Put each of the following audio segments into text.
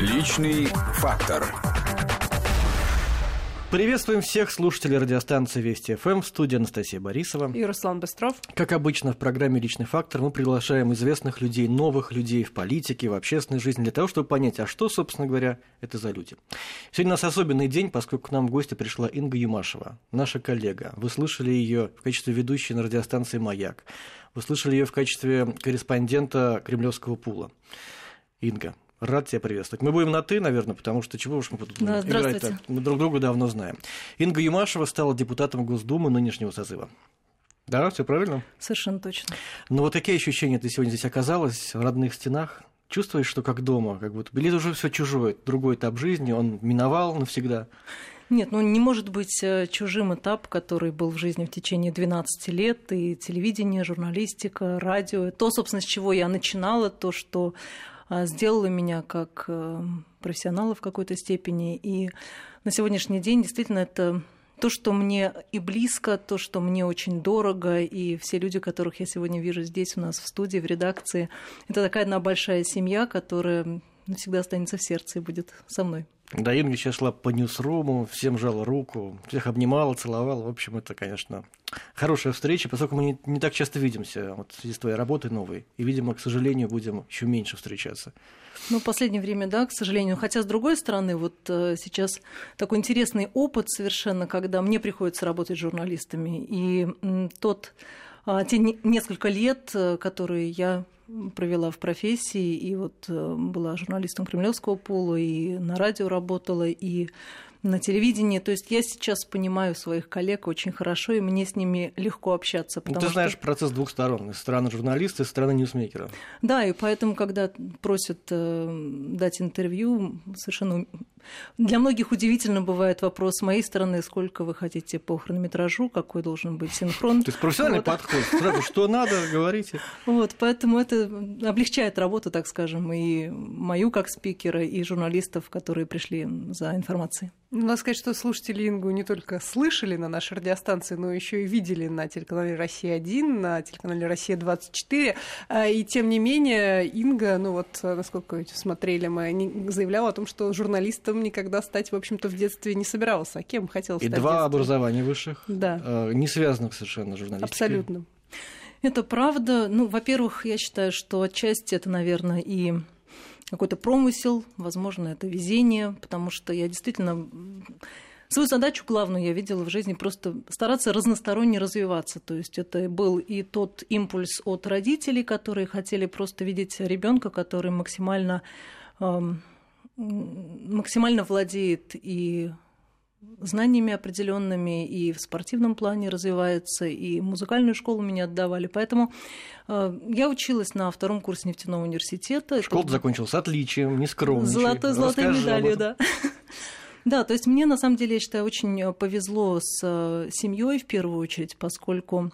Личный фактор. Приветствуем всех слушателей радиостанции Вести ФМ в студии Анастасия Борисова. И Руслан Быстров. Как обычно в программе «Личный фактор» мы приглашаем известных людей, новых людей в политике, в общественной жизни, для того, чтобы понять, а что, собственно говоря, это за люди. Сегодня у нас особенный день, поскольку к нам в гости пришла Инга Юмашева, наша коллега. Вы слышали ее в качестве ведущей на радиостанции «Маяк». Вы слышали ее в качестве корреспондента Кремлевского пула. Инга, Рад тебя приветствовать. Мы будем на «ты», наверное, потому что чего уж мы тут да, играть так? Мы друг друга давно знаем. Инга Юмашева стала депутатом Госдумы нынешнего созыва. Да, все правильно? Совершенно точно. Ну вот какие ощущения ты сегодня здесь оказалась, в родных стенах? Чувствуешь, что как дома, как будто или уже все чужое, другой этап жизни, он миновал навсегда? Нет, ну не может быть э, чужим этап, который был в жизни в течение 12 лет, и телевидение, журналистика, радио. То, собственно, с чего я начинала, то, что сделала меня как э, профессионала в какой-то степени. И на сегодняшний день действительно это то, что мне и близко, то, что мне очень дорого, и все люди, которых я сегодня вижу здесь у нас в студии, в редакции, это такая одна большая семья, которая навсегда останется в сердце и будет со мной. Да, Инга сейчас шла по ньюсруму, всем жала руку, всех обнимала, целовала. В общем, это, конечно, хорошая встреча, поскольку мы не, не так часто видимся вот, в связи с твоей работой новой. И, видимо, к сожалению, будем еще меньше встречаться. Ну, в последнее время, да, к сожалению. Хотя, с другой стороны, вот э, сейчас такой интересный опыт совершенно, когда мне приходится работать с журналистами. И тот, э, те несколько лет, э, которые я провела в профессии, и вот э, была журналистом Кремлевского пола, и на радио работала, и на телевидении. То есть я сейчас понимаю своих коллег очень хорошо, и мне с ними легко общаться. Ну, ты знаешь что... процесс двух сторон, из стороны журналиста и из стороны ньюсмейкера. Да, и поэтому, когда просят э, дать интервью, совершенно для многих удивительно бывает вопрос с моей стороны, сколько вы хотите по хронометражу, какой должен быть синхрон. То есть профессиональный вот. подход. Сразу, что надо, говорите. Вот, поэтому это облегчает работу, так скажем, и мою как спикера, и журналистов, которые пришли за информацией. Надо сказать, что слушатели Ингу не только слышали на нашей радиостанции, но еще и видели на телеканале «Россия-1», на телеканале «Россия-24». А, и тем не менее, Инга, ну вот, насколько смотрели мы, заявляла о том, что журналистом никогда стать, в общем-то, в детстве не собирался. А кем хотел стать? И два образования высших, да. А, не связанных совершенно с журналистикой. Абсолютно. Это правда. Ну, во-первых, я считаю, что отчасти это, наверное, и какой-то промысел, возможно, это везение, потому что я действительно Свою задачу главную я видела в жизни просто стараться разносторонне развиваться. То есть это был и тот импульс от родителей, которые хотели просто видеть ребенка, который максимально, эм, максимально владеет и знаниями определенными и в спортивном плане развивается, и музыкальную школу меня отдавали. Поэтому э, я училась на втором курсе нефтяного университета. Школу Это... закончила с отличием, не скромничай. Золотой, золотой медалью, да. Да, то есть мне на самом деле, я считаю, очень повезло с э, семьей в первую очередь, поскольку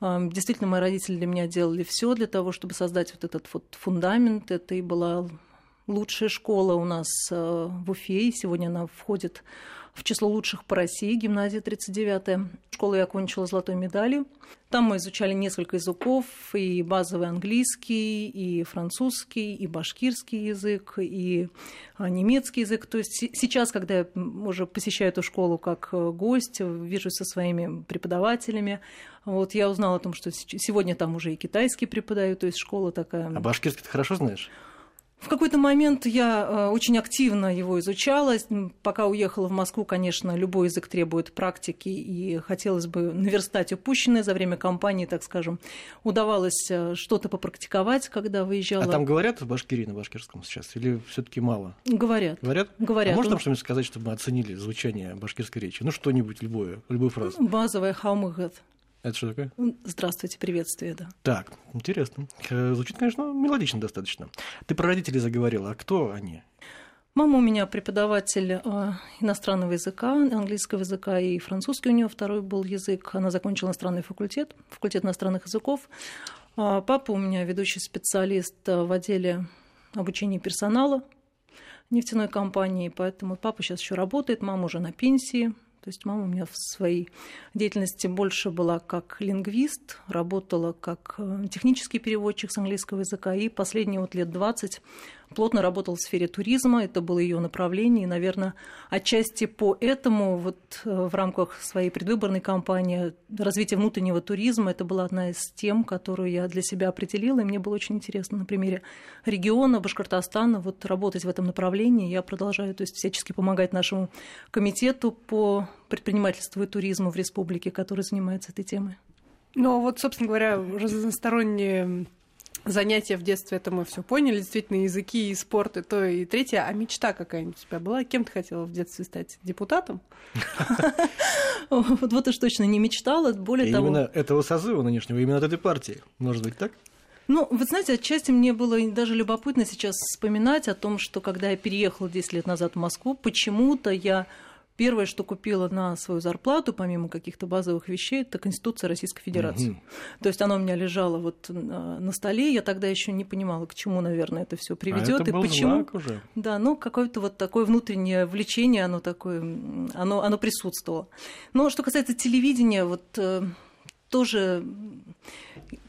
э, Действительно, мои родители для меня делали все для того, чтобы создать вот этот вот фундамент. Это и была лучшая школа у нас в Уфе, и сегодня она входит в число лучших по России, гимназия 39-я. Школу я окончила золотой медалью. Там мы изучали несколько языков, и базовый английский, и французский, и башкирский язык, и а, немецкий язык. То есть сейчас, когда я уже посещаю эту школу как э, гость, вижу со своими преподавателями, вот я узнала о том, что сегодня там уже и китайский преподаю, то есть школа такая. А башкирский ты хорошо знаешь? В какой-то момент я э, очень активно его изучала. Пока уехала в Москву, конечно, любой язык требует практики, и хотелось бы наверстать упущенное за время кампании, так скажем. Удавалось э, что-то попрактиковать, когда выезжала. А там говорят в Башкирии на башкирском сейчас, или все таки мало? Говорят. Говорят? Говорят. А можно там что-нибудь сказать, чтобы мы оценили звучание башкирской речи? Ну, что-нибудь, любое, любую фразу. Базовая хаумыгат. Это что такое? Здравствуйте, приветствие, да. Так, интересно. Э, звучит, конечно, мелодично достаточно. Ты про родителей заговорила, а кто они? Мама у меня преподаватель э, иностранного языка, английского языка и французский у нее второй был язык. Она закончила иностранный факультет, факультет иностранных языков. А папа у меня ведущий специалист э, в отделе обучения персонала нефтяной компании, поэтому папа сейчас еще работает, мама уже на пенсии, То есть мама у меня в своей деятельности больше была как лингвист, работала как э, технический переводчик с английского языка, и последние вот лет 20 плотно работала в сфере туризма, это было ее направление, и, наверное, отчасти по этому вот э, в рамках своей предвыборной кампании развитие внутреннего туризма, это была одна из тем, которую я для себя определила, и мне было очень интересно на примере региона Башкортостана вот работать в этом направлении. Я продолжаю то есть всячески помогать нашему комитету по предпринимательству и туризму в республике, который занимается этой темой. Ну, вот, собственно говоря, разносторонние занятия в детстве, это мы все поняли, действительно, языки и спорт, и то, и третье. А мечта какая-нибудь у тебя была? Кем ты хотела в детстве стать? Депутатом? Вот уж точно не мечтала, более того... Именно этого созыва нынешнего, именно от этой партии, может быть, так? Ну, вы знаете, отчасти мне было даже любопытно сейчас вспоминать о том, что когда я переехала 10 лет назад в Москву, почему-то я Первое, что купила на свою зарплату, помимо каких-то базовых вещей, это Конституция Российской Федерации. Угу. То есть она у меня лежала вот на столе, я тогда еще не понимала, к чему, наверное, это все приведет а это и был почему. Знак уже. Да, ну какое-то вот такое внутреннее влечение, оно такое, оно, оно присутствовало. Но что касается телевидения, вот э, тоже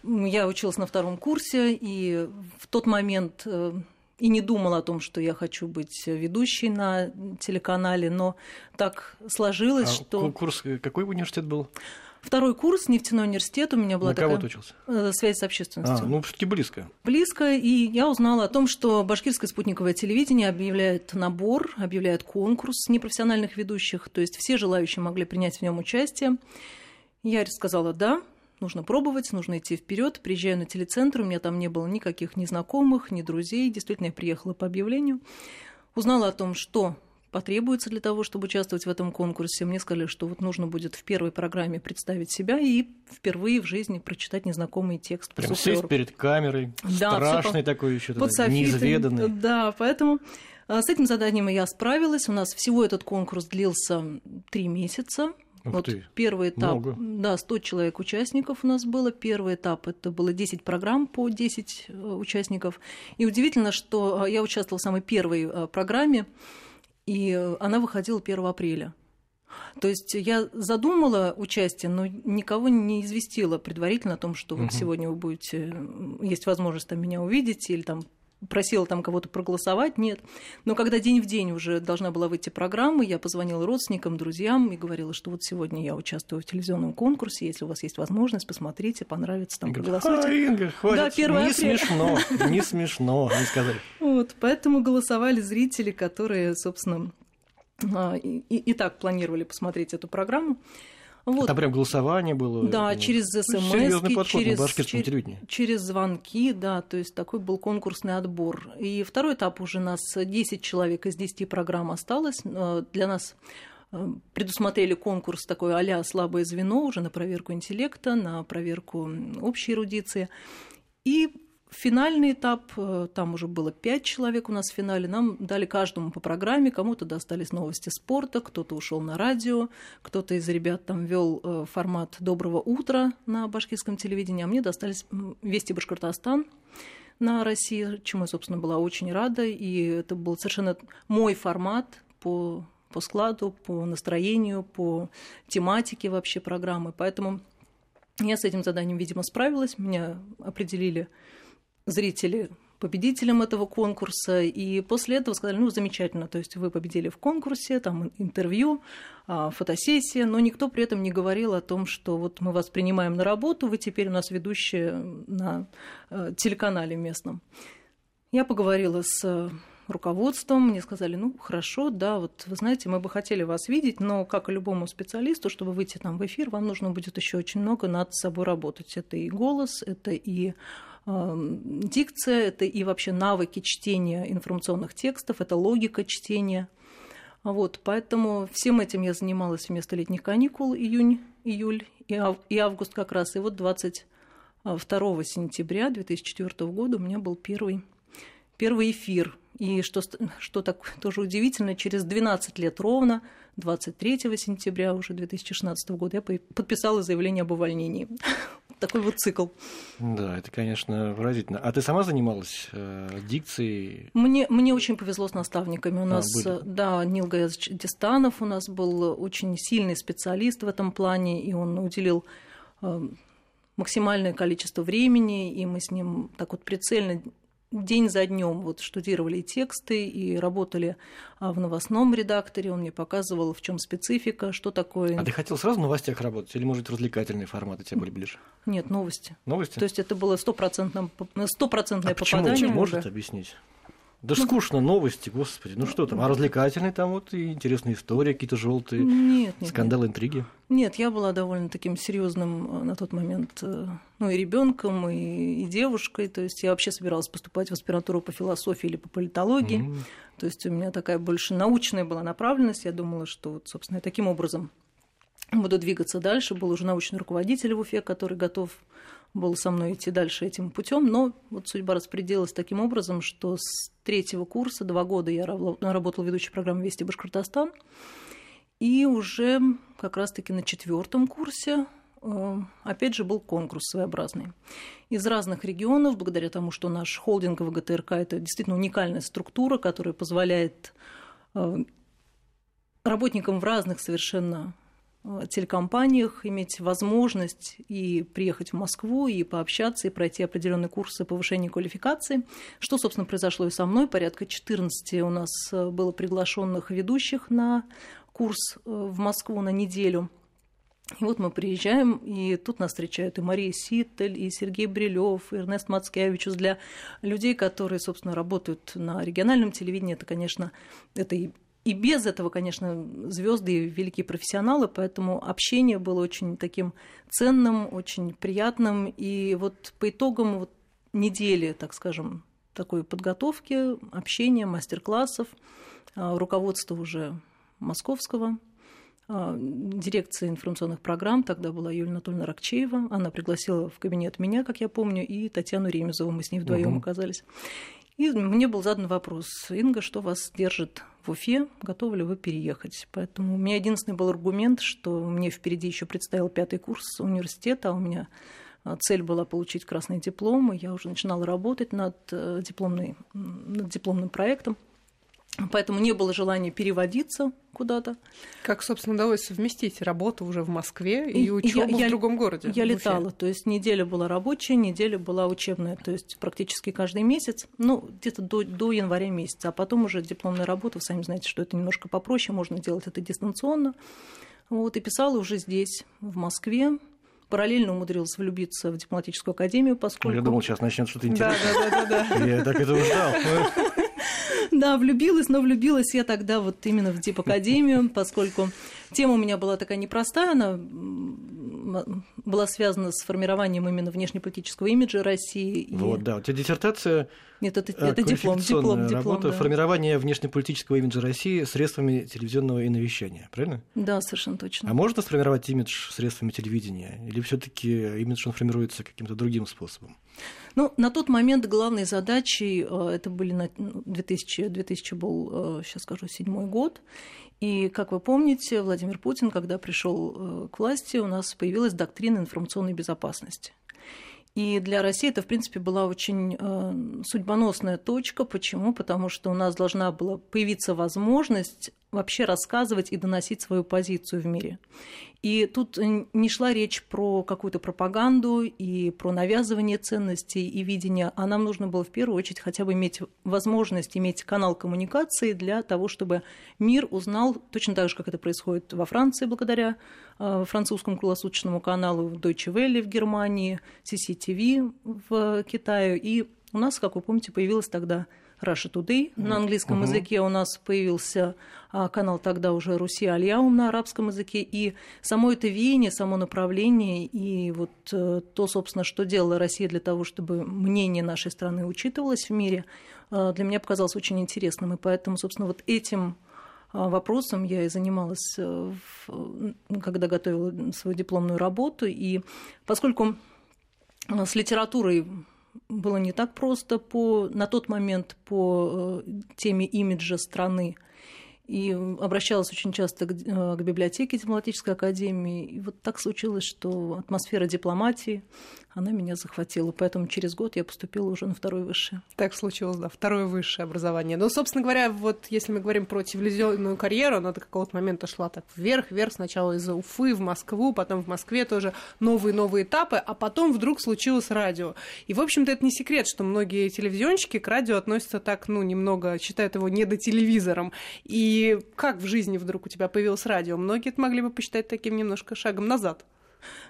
я училась на втором курсе, и в тот момент э, и не думала о том, что я хочу быть ведущей на телеканале, но так сложилось, а что... Курс какой университет был? Второй курс, нефтяной университет, у меня была на такая... кого ты учился? Э, связь с общественностью. А, ну, все таки близко. Близко, и я узнала о том, что башкирское спутниковое телевидение объявляет набор, объявляет конкурс непрофессиональных ведущих, то есть все желающие могли принять в нем участие. Я сказала «да», нужно пробовать, нужно идти вперед. Приезжаю на телецентр, у меня там не было никаких ни знакомых, ни друзей. Действительно, я приехала по объявлению. Узнала о том, что потребуется для того, чтобы участвовать в этом конкурсе. Мне сказали, что вот нужно будет в первой программе представить себя и впервые в жизни прочитать незнакомый текст. Прям сесть перед камерой, да, страшный по... такой еще, неизведанный. Да, поэтому а, с этим заданием я справилась. У нас всего этот конкурс длился три месяца. Ух вот ты, первый этап, много. да, 100 человек участников у нас было. Первый этап это было 10 программ по 10 э, участников. И удивительно, что э, я участвовала в самой первой э, программе, и она выходила 1 апреля. То есть я задумала участие, но никого не известила предварительно о том, что угу. вот сегодня вы будете, есть возможность там меня увидеть или там просила там кого-то проголосовать, нет. Но когда день в день уже должна была выйти программа, я позвонила родственникам, друзьям и говорила, что вот сегодня я участвую в телевизионном конкурсе, если у вас есть возможность, посмотрите, понравится, там проголосуйте. А, Инга, хватит, да, 1 не апреля. смешно, не смешно, не сказали. Вот, поэтому голосовали зрители, которые, собственно, а, и, и так планировали посмотреть эту программу. Вот. Там прям голосование было. Да, ну, через смс, подход через, через, через звонки, да, то есть такой был конкурсный отбор. И второй этап уже нас 10 человек из 10 программ осталось. Э, для нас э, предусмотрели конкурс такой а слабое звено уже на проверку интеллекта, на проверку общей эрудиции. И Финальный этап, э, там уже было пять человек у нас в финале, нам дали каждому по программе, кому-то достались новости спорта, кто-то ушел на радио, кто-то из ребят там вел э, формат «Доброго утра» на башкирском телевидении, а мне достались «Вести Башкортостан», на России, чему я, собственно, была очень рада. И это был совершенно мой формат по, по складу, по настроению, по тематике вообще программы. Поэтому я с этим заданием, видимо, справилась. Меня определили зрители победителем этого конкурса, и после этого сказали, ну, замечательно, то есть вы победили в конкурсе, там интервью, а, фотосессия, но никто при этом не говорил о том, что вот мы вас принимаем на работу, вы теперь у нас ведущие на э, телеканале местном. Я поговорила с руководством, мне сказали, ну, хорошо, да, вот вы знаете, мы бы хотели вас видеть, но, как и любому специалисту, чтобы выйти там в эфир, вам нужно будет еще очень много над собой работать. Это и голос, это и дикция, это и вообще навыки чтения информационных текстов, это логика чтения. Вот, поэтому всем этим я занималась вместо летних каникул, июнь, июль и август как раз. И вот 22 сентября 2004 года у меня был первый, первый эфир. И что, что так тоже удивительно, через 12 лет ровно, 23 сентября уже 2016 года, я подписала заявление об увольнении. Такой вот цикл. Да, это, конечно, выразительно. А ты сама занималась э, дикцией? Мне, мне очень повезло с наставниками. У а, нас, были. да, Нил Гаязович Дистанов у нас был очень сильный специалист в этом плане, и он уделил э, максимальное количество времени, и мы с ним так вот прицельно день за днем вот штудировали тексты и работали а, в новостном редакторе. Он мне показывал, в чем специфика, что такое. А ты хотел сразу в новостях работать или, может, развлекательные форматы тебе были ближе? Нет, новости. Новости? То есть это было стопроцентное а попадание. Почему? Может объяснить? Да ну, скучно, новости, господи, ну что там, а развлекательные там вот и интересные истории, какие-то желтые, нет, нет, скандалы, нет. интриги. Нет, я была довольно таким серьезным э, на тот момент, э, ну и ребенком, и, и девушкой, то есть я вообще собиралась поступать в аспирантуру по философии или по политологии, mm. то есть у меня такая больше научная была направленность, я думала, что вот, собственно, я таким образом буду двигаться дальше, был уже научный руководитель в Уфе, который готов был со мной идти дальше этим путем, но вот судьба распределилась таким образом, что с третьего курса два года я работала ведущей программы «Вести Башкортостан», и уже как раз-таки на четвертом курсе э, опять же был конкурс своеобразный. Из разных регионов, благодаря тому, что наш холдинг ВГТРК – это действительно уникальная структура, которая позволяет э, работникам в разных совершенно телекомпаниях иметь возможность и приехать в Москву, и пообщаться, и пройти определенные курсы повышения квалификации. Что, собственно, произошло и со мной. Порядка 14 у нас э, было приглашенных ведущих на курс э, в Москву на неделю. И вот мы приезжаем, и тут нас встречают и Мария Ситтель, и Сергей Брилев, и Эрнест Мацкевичус. Для людей, которые, собственно, работают на региональном телевидении, это, конечно, это и и без этого, конечно, звезды и великие профессионалы, поэтому общение было очень таким ценным, очень приятным. И вот по итогам вот недели, так скажем, такой подготовки, общения, мастер-классов, а, руководство уже московского а, дирекции информационных программ, тогда была Юлия Анатольевна Ракчеева, она пригласила в кабинет меня, как я помню, и Татьяну Ремезову, мы с ней вдвоем угу. оказались. И мне был задан вопрос, Инга, что вас держит в Уфе, готовы ли вы переехать? Поэтому у меня единственный был аргумент, что мне впереди еще предстоял пятый курс университета, а у меня а, цель была получить красный диплом, и я уже начинала работать над, э, дипломной, над дипломным проектом. Поэтому не было желания переводиться куда-то. Как, собственно, удалось совместить работу уже в Москве и, и учебу в другом городе? Я летала, то есть неделя была рабочая, неделя была учебная, то есть практически каждый месяц, ну, где-то до, до января месяца, а потом уже дипломная работа, вы сами знаете, что это немножко попроще, можно делать это дистанционно. Вот, и писала уже здесь, в Москве, параллельно умудрилась влюбиться в дипломатическую академию, поскольку... Я думал, сейчас начнет что-то интересное. Да, да, да, да. Я так этого ждал. Да, влюбилась, но влюбилась я тогда вот именно в Дипакадемию, поскольку тема у меня была такая непростая, она была связана с формированием именно внешнеполитического имиджа России. Вот, и... да, у тебя диссертация нет, это, э, это диплом, диплом, диплом. Работа, да. Формирование внешнеполитического имиджа России средствами телевизионного иновещания, правильно? Да, совершенно точно. А можно сформировать имидж средствами телевидения? Или все таки имидж он формируется каким-то другим способом? Ну, на тот момент главной задачей, э, это были 2000, 2000 ну, был, сейчас э, скажу, седьмой год, и, как вы помните, Владимир Путин, когда пришел к власти, у нас появилась доктрина информационной безопасности. И для России это, в принципе, была очень э, судьбоносная точка. Почему? Потому что у нас должна была появиться возможность вообще рассказывать и доносить свою позицию в мире. И тут не шла речь про какую-то пропаганду и про навязывание ценностей и видения, а нам нужно было в первую очередь хотя бы иметь возможность иметь канал коммуникации для того, чтобы мир узнал точно так же, как это происходит во Франции благодаря э, французскому круглосуточному каналу Deutsche Welle в Германии, CCTV в Китае. И у нас, как вы помните, появилась тогда Russia Today на английском uh-huh. языке. У нас появился а, канал тогда уже Руси Альяум на арабском языке. И само это веяние, само направление и вот э, то, собственно, что делала Россия для того, чтобы мнение нашей страны учитывалось в мире, э, для меня показалось очень интересным. И поэтому, собственно, вот этим а, вопросом я и занималась, э, когда готовила свою дипломную работу. И поскольку с литературой было не так просто по, на тот момент по э, теме имиджа страны. И обращалась очень часто к, э, к библиотеке дипломатической академии. И вот так случилось, что атмосфера дипломатии, она меня захватила. Поэтому через год я поступила уже на второе высшее. Так случилось, да, второе высшее образование. Но, собственно говоря, вот если мы говорим про телевизионную карьеру, она до какого-то момента шла так вверх, вверх, сначала из Уфы в Москву, потом в Москве тоже новые-новые этапы, а потом вдруг случилось радио. И, в общем-то, это не секрет, что многие телевизионщики к радио относятся так, ну, немного, считают его не до телевизором. И как в жизни вдруг у тебя появилось радио? Многие это могли бы посчитать таким немножко шагом назад.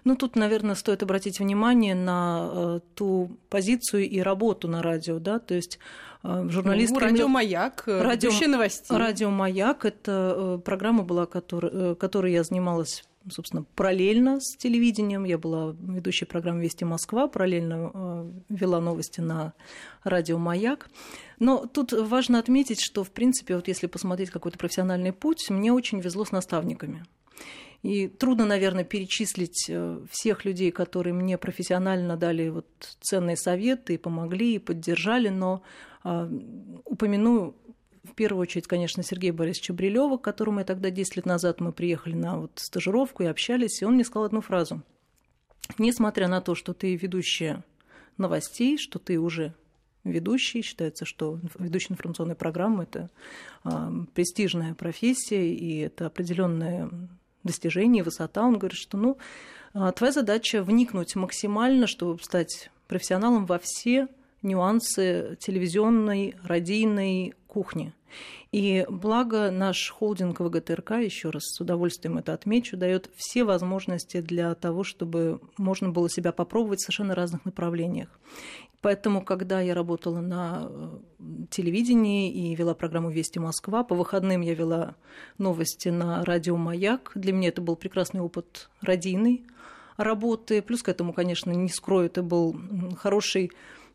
Ну, тут, наверное, стоит обратить внимание на э, ту позицию и работу на радио, да, то есть э, журналист... Ну, радио «Маяк», э, радио, новостей. Радио «Маяк» — это э, программа была, который, э, которой я занималась собственно, параллельно с телевидением. Я была ведущей программы «Вести Москва», параллельно э, вела новости на радио «Маяк». Но тут важно отметить, что, в принципе, вот если посмотреть какой-то профессиональный путь, мне очень везло с наставниками. И трудно, наверное, перечислить э, всех людей, которые мне профессионально дали вот ценные советы и помогли, и поддержали, но э, упомяну в первую очередь, конечно, Сергея Борисовича Брилева, к которому я тогда 10 лет назад мы приехали на вот стажировку и общались, и он мне сказал одну фразу. Несмотря на то, что ты ведущая новостей, что ты уже ведущий, считается, что ведущий информационной программы – это э, престижная профессия, и это определенное достижение, высота. Он говорит, что ну, а, твоя задача вникнуть максимально, чтобы стать профессионалом во все нюансы телевизионной, радийной кухни. И благо наш холдинг ВГТРК, еще раз с удовольствием это отмечу, дает все возможности для того, чтобы можно было себя попробовать в совершенно разных направлениях. Поэтому, когда я работала на э, телевидении и вела программу «Вести Москва», по выходным я вела новости на радио «Маяк». Для меня это был прекрасный опыт радийной работы. Плюс к этому, конечно, не скрою, это был хороший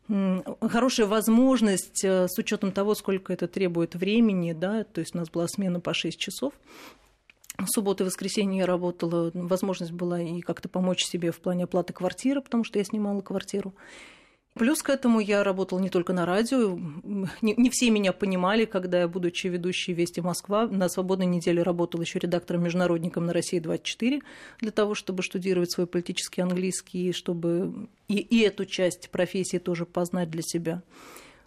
хорошая возможность э, с учетом того, сколько это требует времени, да, то есть у нас была смена по 6 часов. В субботу и воскресенье я работала, возможность была и как-то помочь себе в плане оплаты квартиры, потому что я снимала квартиру. Плюс к этому я работала не только на радио. Не, не все меня понимали, когда я, будучи ведущей «Вести Москва», на свободной неделе работала еще редактором-международником на «России-24» для того, чтобы штудировать свой политический английский, чтобы и, и эту часть профессии тоже познать для себя.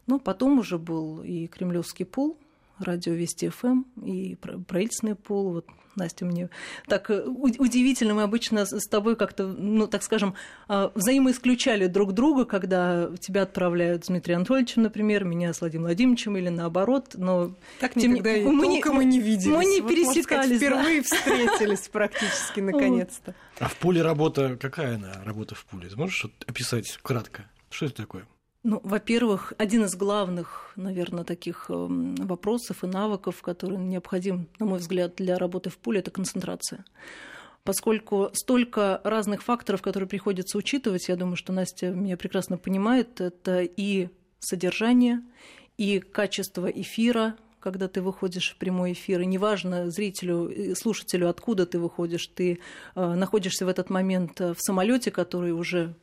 Но потом уже был и кремлевский пул, радио Вести ФМ, и правительственный пул. Вот Настя, мне так э, удивительно. Мы обычно с тобой как-то, ну, так скажем, а, взаимоисключали друг друга, когда тебя отправляют с Дмитрием Анатольевичем, например, меня с Владимиром Владимировичем или наоборот. Но так тем... никогда мы не, мы не виделись. Мы не вот, пересекались. Сказать, впервые да. встретились практически, наконец-то. А в пуле работа, какая она, работа в пуле? Можешь описать кратко? Что это такое? Ну, во-первых, один из главных, наверное, таких эм, вопросов и навыков, который необходим, на мой взгляд, для работы в пуле, это концентрация. Поскольку столько разных факторов, которые приходится учитывать, я думаю, что Настя меня прекрасно понимает, это и содержание, и качество эфира, когда ты выходишь в прямой эфир, и неважно зрителю, слушателю, откуда ты выходишь, ты э, находишься в этот момент в самолете, который уже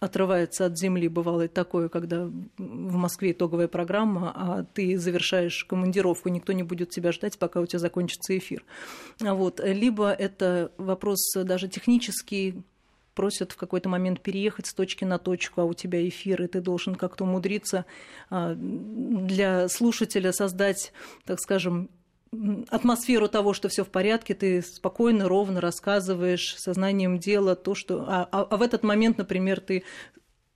отрывается от земли. Бывало и такое, когда в Москве итоговая программа, а ты завершаешь командировку, никто не будет тебя ждать, пока у тебя закончится эфир. Вот. Либо это вопрос даже технический, просят в какой-то момент переехать с точки на точку, а у тебя эфир, и ты должен как-то умудриться а, для слушателя создать, так скажем, атмосферу того, что все в порядке, ты спокойно, ровно рассказываешь сознанием дела то, что... А, а, а в этот момент, например, ты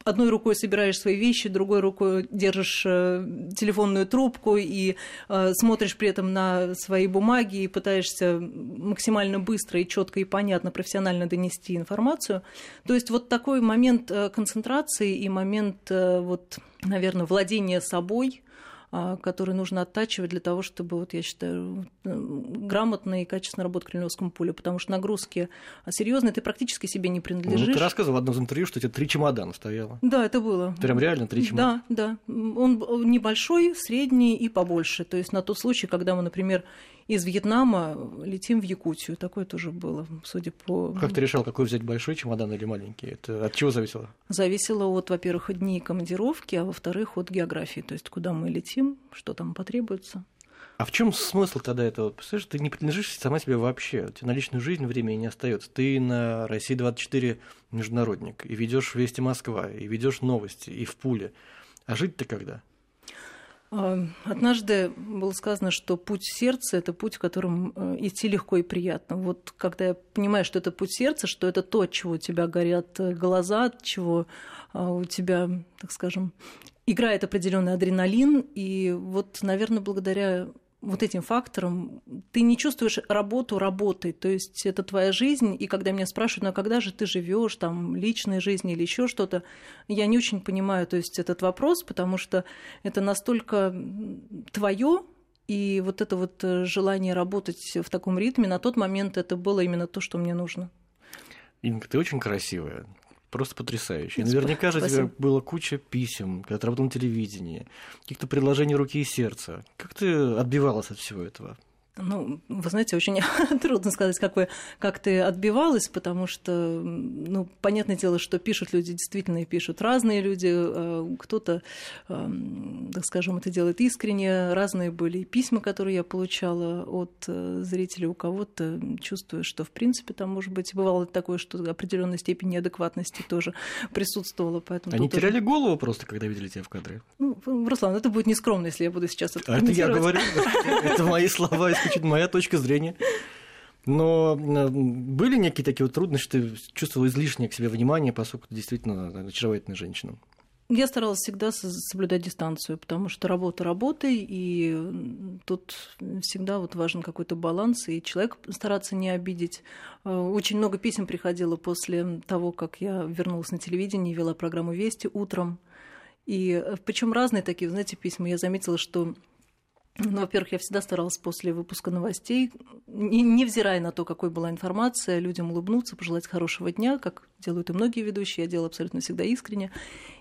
одной рукой собираешь свои вещи, другой рукой держишь э, телефонную трубку и э, смотришь при этом на свои бумаги и пытаешься максимально быстро и четко и понятно профессионально донести информацию. То есть вот такой момент э, концентрации и момент, вот, наверное, владения собой – а, который нужно оттачивать для того, чтобы, вот, я считаю, грамотно и качественно работать в кремлевском поле, потому что нагрузки серьезные, ты практически себе не принадлежишь. Ну, ты рассказывал в одном из интервью, что у тебя три чемодана стояло. Да, это было. Прям реально три чемодана? Да, да. Он небольшой, средний и побольше. То есть на тот случай, когда мы, например, из Вьетнама летим в Якутию. Такое тоже было, судя по... Как ты решал, какой взять, большой чемодан или маленький? Это от чего зависело? Зависело от, во-первых, дней командировки, а во-вторых, от географии. То есть, куда мы летим, что там потребуется. А в чем смысл тогда этого? Представляешь, ты не принадлежишь сама себе вообще. У тебя на личную жизнь времени не остается. Ты на России 24 международник, и ведешь Вести Москва, и ведешь новости, и в пуле. А жить-то когда? Однажды было сказано, что путь сердца – это путь, которым э, идти легко и приятно. Вот когда я понимаю, что это путь сердца, что это то, от чего у тебя горят э, глаза, от чего а, у тебя, так скажем, играет определенный адреналин. И вот, наверное, благодаря вот этим фактором ты не чувствуешь работу работой, то есть это твоя жизнь, и когда меня спрашивают, ну а когда же ты живешь, там, личной жизни или еще что-то, я не очень понимаю, то есть этот вопрос, потому что это настолько твое, и вот это вот э, желание работать в таком ритме, на тот момент это было именно то, что мне нужно. Инга, ты очень красивая. Просто потрясающе. И наверняка же тебе было куча писем, когда ты работал на телевидении, каких-то предложений руки и сердца. Как ты отбивалась от всего этого? Ну, вы знаете, очень трудно сказать, как, вы, как ты отбивалась, потому что, ну, понятное дело, что пишут люди, действительно и пишут разные люди. Э, кто-то, так скажем, это делает искренне. Разные были письма, которые я получала от э, зрителей. У кого-то чувствую, что, в принципе, там, может быть, бывало такое, что определенная степень неадекватности тоже присутствовала. Поэтому Они теряли тоже... голову просто, когда видели тебя в кадре? Ну, Руслан, это будет нескромно, если я буду сейчас это А это я говорю, это мои слова исключительно моя точка зрения. Но были некие такие вот трудности, ты чувствовал излишнее к себе внимание, поскольку ты действительно очаровательная женщина? Я старалась всегда соблюдать дистанцию, потому что работа работой, и тут всегда вот важен какой-то баланс, и человек стараться не обидеть. Э, очень много писем приходило после того, как я вернулась на телевидение и вела программу «Вести» утром. И э, причем разные такие, знаете, письма. Я заметила, что ну, во-первых, я всегда старалась после выпуска новостей, невзирая на то, какой была информация, людям улыбнуться, пожелать хорошего дня, как делают и многие ведущие, я делала абсолютно всегда искренне.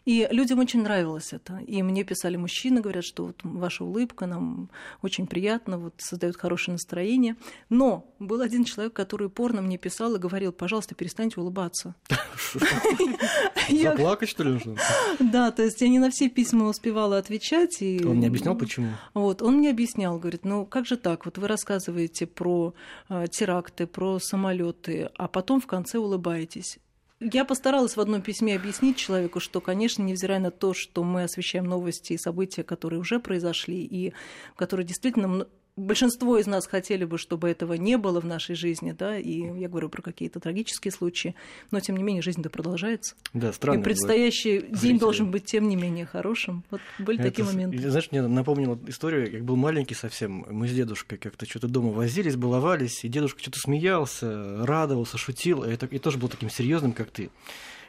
И людям очень нравилось это. И мне писали мужчины, говорят, что вот ваша улыбка нам очень приятно, вот создает хорошее настроение. Но был один человек, который упорно мне писал и говорил, пожалуйста, перестаньте улыбаться. Заплакать, что ли, нужно? Да, то есть я не на все письма успевала отвечать. Он не объяснял, почему? Вот, он мне объяснял, говорит, ну как же так, вот вы рассказываете про э, теракты, про самолеты, а потом в конце улыбаетесь. Я постаралась в одном письме объяснить человеку, что, конечно, невзирая на то, что мы освещаем новости и события, которые уже произошли, и которые действительно большинство из нас хотели бы, чтобы этого не было в нашей жизни, да, и я говорю про какие-то трагические случаи, но тем не менее жизнь-то продолжается. Да, странно. И предстоящий день зрители. должен быть тем не менее хорошим. Вот были Это, такие моменты. Знаешь, мне напомнила историю, как был маленький совсем, мы с дедушкой как-то что-то дома возились, баловались, и дедушка что-то смеялся, радовался, шутил, и, это, и тоже был таким серьезным, как ты. И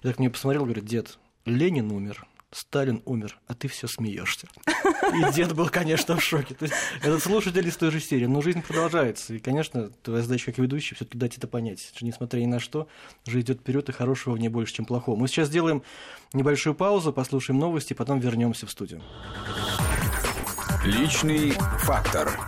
так мне посмотрел, говорит, дед, Ленин умер, Сталин умер, а ты все смеешься. И дед был, конечно, в шоке. То есть, этот слушатель из той же серии. Но жизнь продолжается. И, конечно, твоя задача как ведущий все-таки дать это понять. Что, несмотря ни на что, жизнь идет вперед, и хорошего в ней больше, чем плохого. Мы сейчас сделаем небольшую паузу, послушаем новости, потом вернемся в студию. Личный фактор.